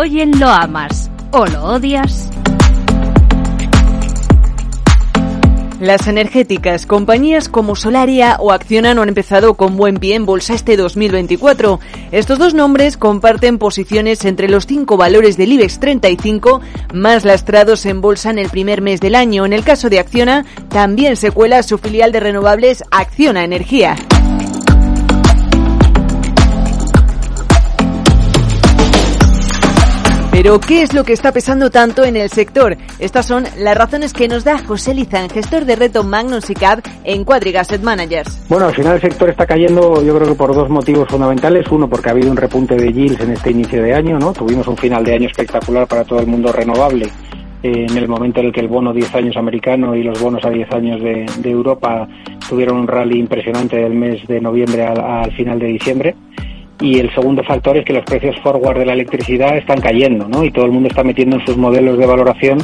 Hoy en Lo Amas o Lo Odias. Las energéticas, compañías como Solaria o Acciona han empezado con buen pie en bolsa este 2024. Estos dos nombres comparten posiciones entre los cinco valores del IBEX 35 más lastrados en bolsa en el primer mes del año. En el caso de Acciona, también se cuela su filial de renovables Acciona Energía. Pero, ¿qué es lo que está pesando tanto en el sector? Estas son las razones que nos da José Lizán, gestor de reto Magnus y CAD en Quadrig Asset Managers. Bueno, al final el sector está cayendo, yo creo que por dos motivos fundamentales. Uno, porque ha habido un repunte de yields en este inicio de año, ¿no? Tuvimos un final de año espectacular para todo el mundo renovable eh, en el momento en el que el bono 10 años americano y los bonos a 10 años de, Europa tuvieron un rally impresionante del mes de noviembre al final de diciembre y el segundo factor es que los precios forward de la electricidad están cayendo, ¿no? Y todo el mundo está metiendo en sus modelos de valoración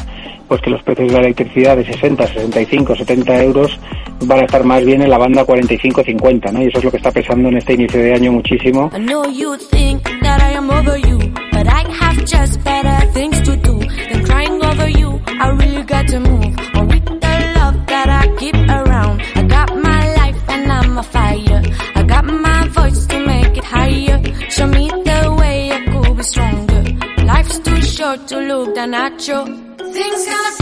pues que los precios de la electricidad de 60, 65, 70 euros van a estar más bien en la banda 45-50, ¿no? Y eso es lo que está pesando en este inicio de año muchísimo.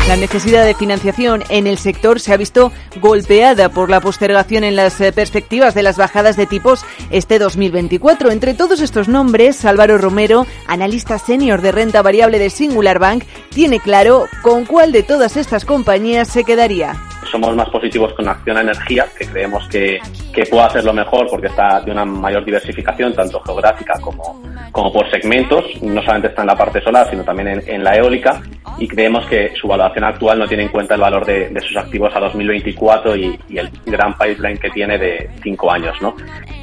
La necesidad de financiación en el sector se ha visto golpeada por la postergación en las eh, perspectivas de las bajadas de tipos este 2024. Entre todos estos nombres, Álvaro Romero, analista senior de renta variable de Singular Bank, tiene claro con cuál de todas estas compañías se quedaría somos más positivos con Acción Energía, que creemos que, que puede hacerlo mejor porque está de una mayor diversificación, tanto geográfica como, como por segmentos. No solamente está en la parte solar, sino también en, la eólica. Y creemos que su valoración actual no tiene en cuenta el valor de, sus activos a 2024 y, y, el gran pipeline que tiene de cinco años. ¿no?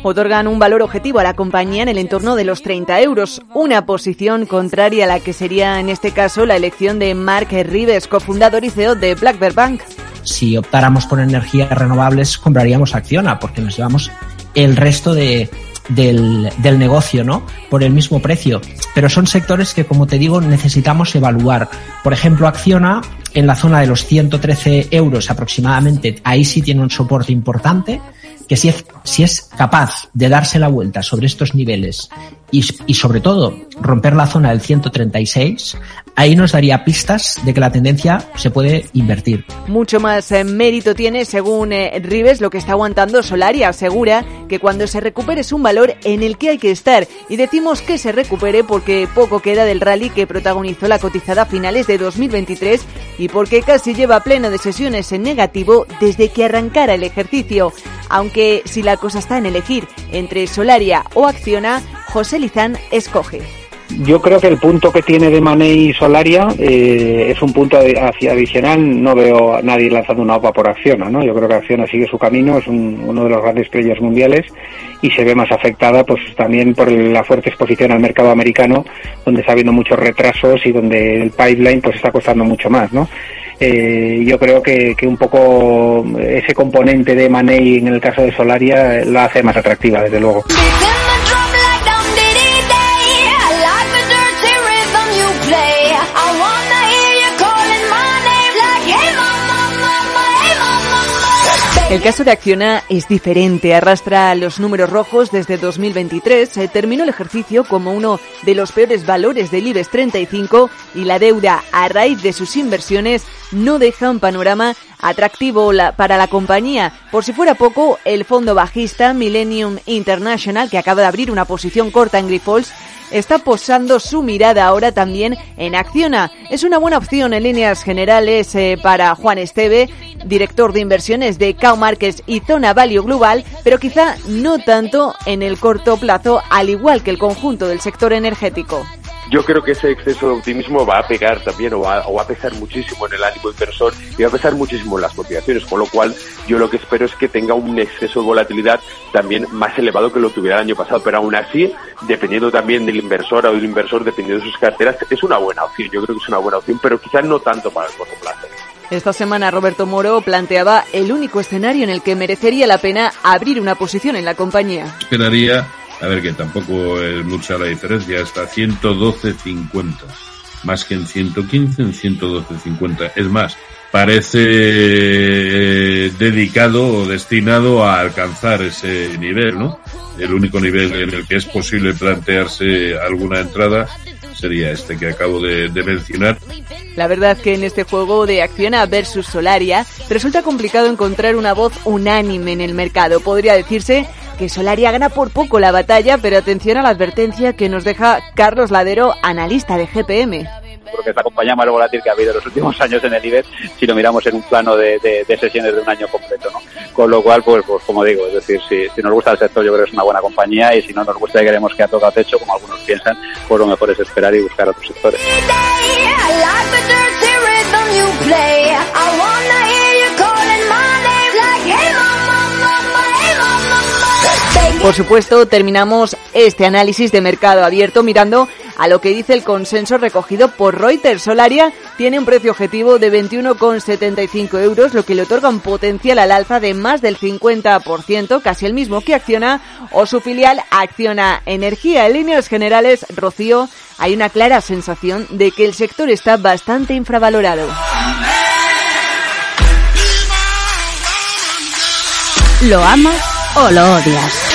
Otorgan un valor objetivo a la compañía en el entorno de los 30 euros, una posición contraria a la que sería en este caso la elección de Mark Rives, cofundador y CEO de Black Bank si optáramos por energías renovables, compraríamos Acciona, porque nos llevamos el resto de, del, negocio, ¿no? Por el mismo precio. Pero son sectores que, como te digo, necesitamos evaluar. Por ejemplo, Acciona, en la zona de los 113 euros aproximadamente, ahí sí tiene un soporte importante que si es, si es capaz de darse la vuelta sobre estos niveles y, y sobre todo romper la zona del 136, ahí nos daría pistas de que la tendencia se puede invertir. Mucho más eh, mérito tiene, según eh, Rives, lo que está aguantando Solaria. Asegura que cuando se recupere es un valor en el que hay que estar. Y decimos que se recupere porque poco queda del rally que protagonizó la cotizada a finales de 2023 y porque casi lleva pleno de sesiones en negativo desde que arrancara el ejercicio. Aunque si la cosa está en elegir entre Solaria o Acciona, José Lizán escoge. Yo creo que el punto que tiene de Money y Solaria eh, es un punto adicional. No veo a nadie lanzando una OPA por Acciona, ¿no? Yo creo que Acciona sigue su camino, es uno de los grandes players mundiales y se ve más afectada, pues también por la fuerte exposición al mercado americano, donde está habiendo muchos retrasos y donde el pipeline pues está costando mucho más, ¿no? Eh, yo creo que, que, un poco ese componente de Money en el caso de Solaria la hace más atractiva, desde luego. El caso de Acciona es diferente, arrastra los números rojos desde 2023, eh, terminó el ejercicio como uno de los peores valores del IBEX 35 y la deuda a raíz de sus inversiones no deja un panorama atractivo para la compañía. Por si fuera poco, el fondo bajista Millennium International, que acaba de abrir una posición corta en Grifols, está posando su mirada ahora también en Acciona. Es una buena opción en líneas generales eh, para Juan Esteve, director de inversiones de Cow Markets y Zona Value Global, pero quizá no tanto en el corto plazo, al igual que el conjunto del sector energético yo creo que ese exceso de optimismo va a pegar también o va, a pesar muchísimo en el ánimo inversor y va a pesar muchísimo en las cotizaciones, con lo cual yo lo que espero es que tenga un exceso de volatilidad también más elevado que lo tuviera el año pasado, pero aún así, dependiendo también del inversor o del inversor, dependiendo de sus carteras, es una buena opción, yo creo que es una buena opción, pero quizás no tanto para el corto plazo. Esta semana Roberto Moro planteaba el único escenario en el que merecería la pena abrir una posición en la compañía. Esperaría a ver que tampoco es mucha la diferencia, hasta 112.50. Más que en 115, en 112.50. Es más, parece eh, dedicado o destinado a alcanzar ese nivel, ¿no? El único nivel en el que es posible plantearse alguna entrada sería este que acabo de, de, mencionar. La verdad que en este juego de Acciona versus Solaria resulta complicado encontrar una voz unánime en el mercado. Podría decirse que Solaria gana por poco la batalla, pero atención a la advertencia que nos deja Carlos Ladero, analista de GPM porque es la compañía más volátil que ha habido en los últimos años en el IBEX si lo miramos en un plano de, de, de sesiones de un año completo. ¿no? Con lo cual, pues, pues como digo, es decir, si, si, nos gusta el sector yo creo que es una buena compañía y si no nos gusta y queremos que ha tocado techo, como algunos piensan, pues lo mejor es esperar y buscar otros sectores. Por supuesto, terminamos este análisis de mercado abierto mirando a lo que dice el consenso recogido por Reuters. Solaria tiene un precio objetivo de 21,75 euros, lo que le otorga un potencial al alza de más del 50%, casi el mismo que Acciona o su filial Acciona Energía. En líneas generales, Rocío, hay una clara sensación de que el sector está bastante infravalorado. ¿Lo amas o lo odias?